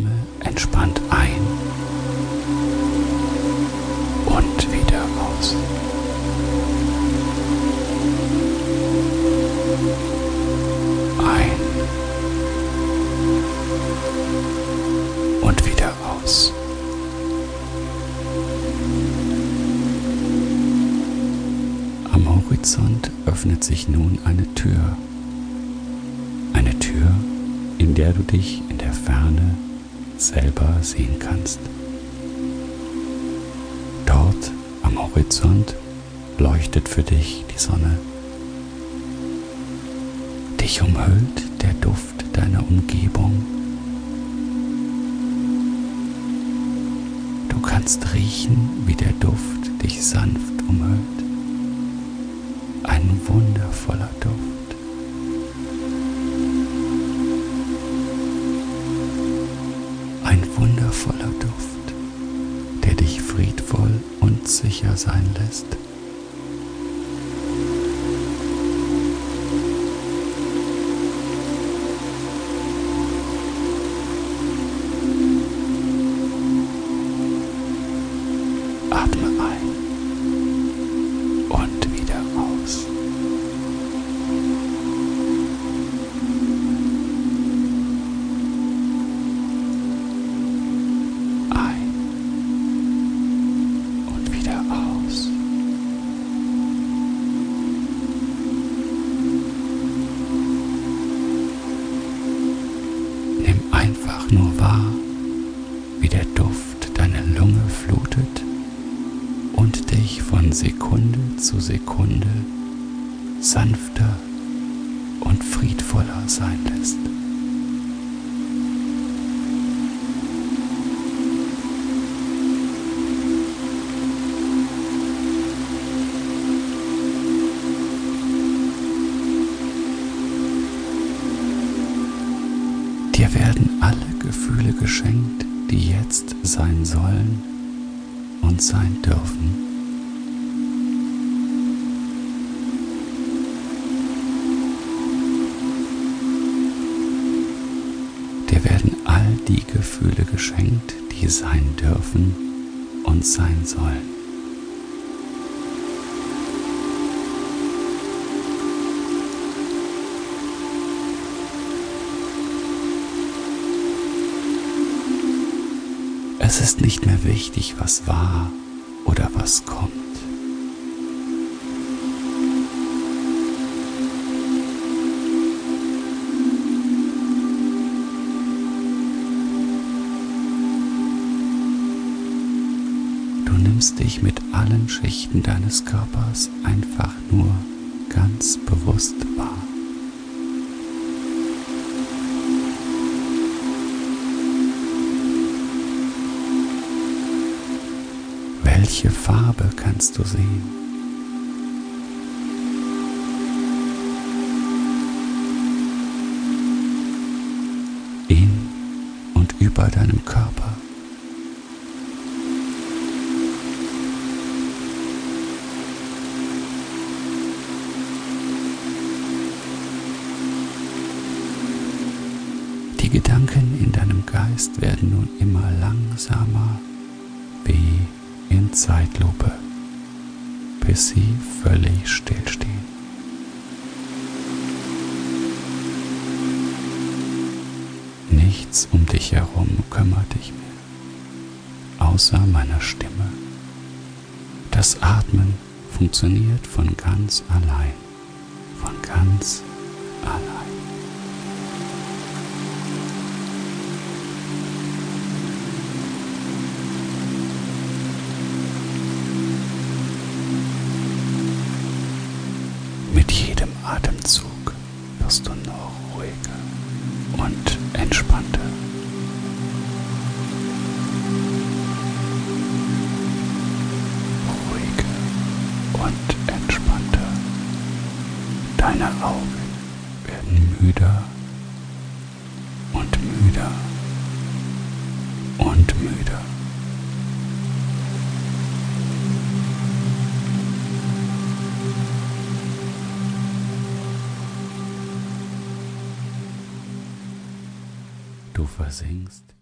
Atme entspannt ein und wieder aus. Ein und wieder aus. Am Horizont öffnet sich nun eine Tür. Eine Tür, in der du dich in der Ferne selber sehen kannst. Dort am Horizont leuchtet für dich die Sonne. Dich umhüllt der Duft deiner Umgebung. Du kannst riechen, wie der Duft dich sanft umhüllt. Ein wundervoller Duft. Sicher sein lässt. Nur wahr, wie der Duft deine Lunge flutet und dich von Sekunde zu Sekunde sanfter und friedvoller sein lässt. Dir werden alle Gefühle geschenkt, die jetzt sein sollen und sein dürfen. Dir werden all die Gefühle geschenkt, die sein dürfen und sein sollen. Es ist nicht mehr wichtig, was war oder was kommt. Du nimmst dich mit allen Schichten deines Körpers einfach nur ganz bewusst wahr. Welche Farbe kannst du sehen? In und über deinem Körper. Die Gedanken in deinem Geist werden nun immer langsamer wie Zeitlupe, bis sie völlig stillstehen. Nichts um dich herum kümmert dich mehr, außer meiner Stimme. Das Atmen funktioniert von ganz allein, von ganz allein. Mit jedem Atemzug wirst du noch ruhiger und entspannter. Ruhiger und entspannter. Deine Augen werden müder Du versinkst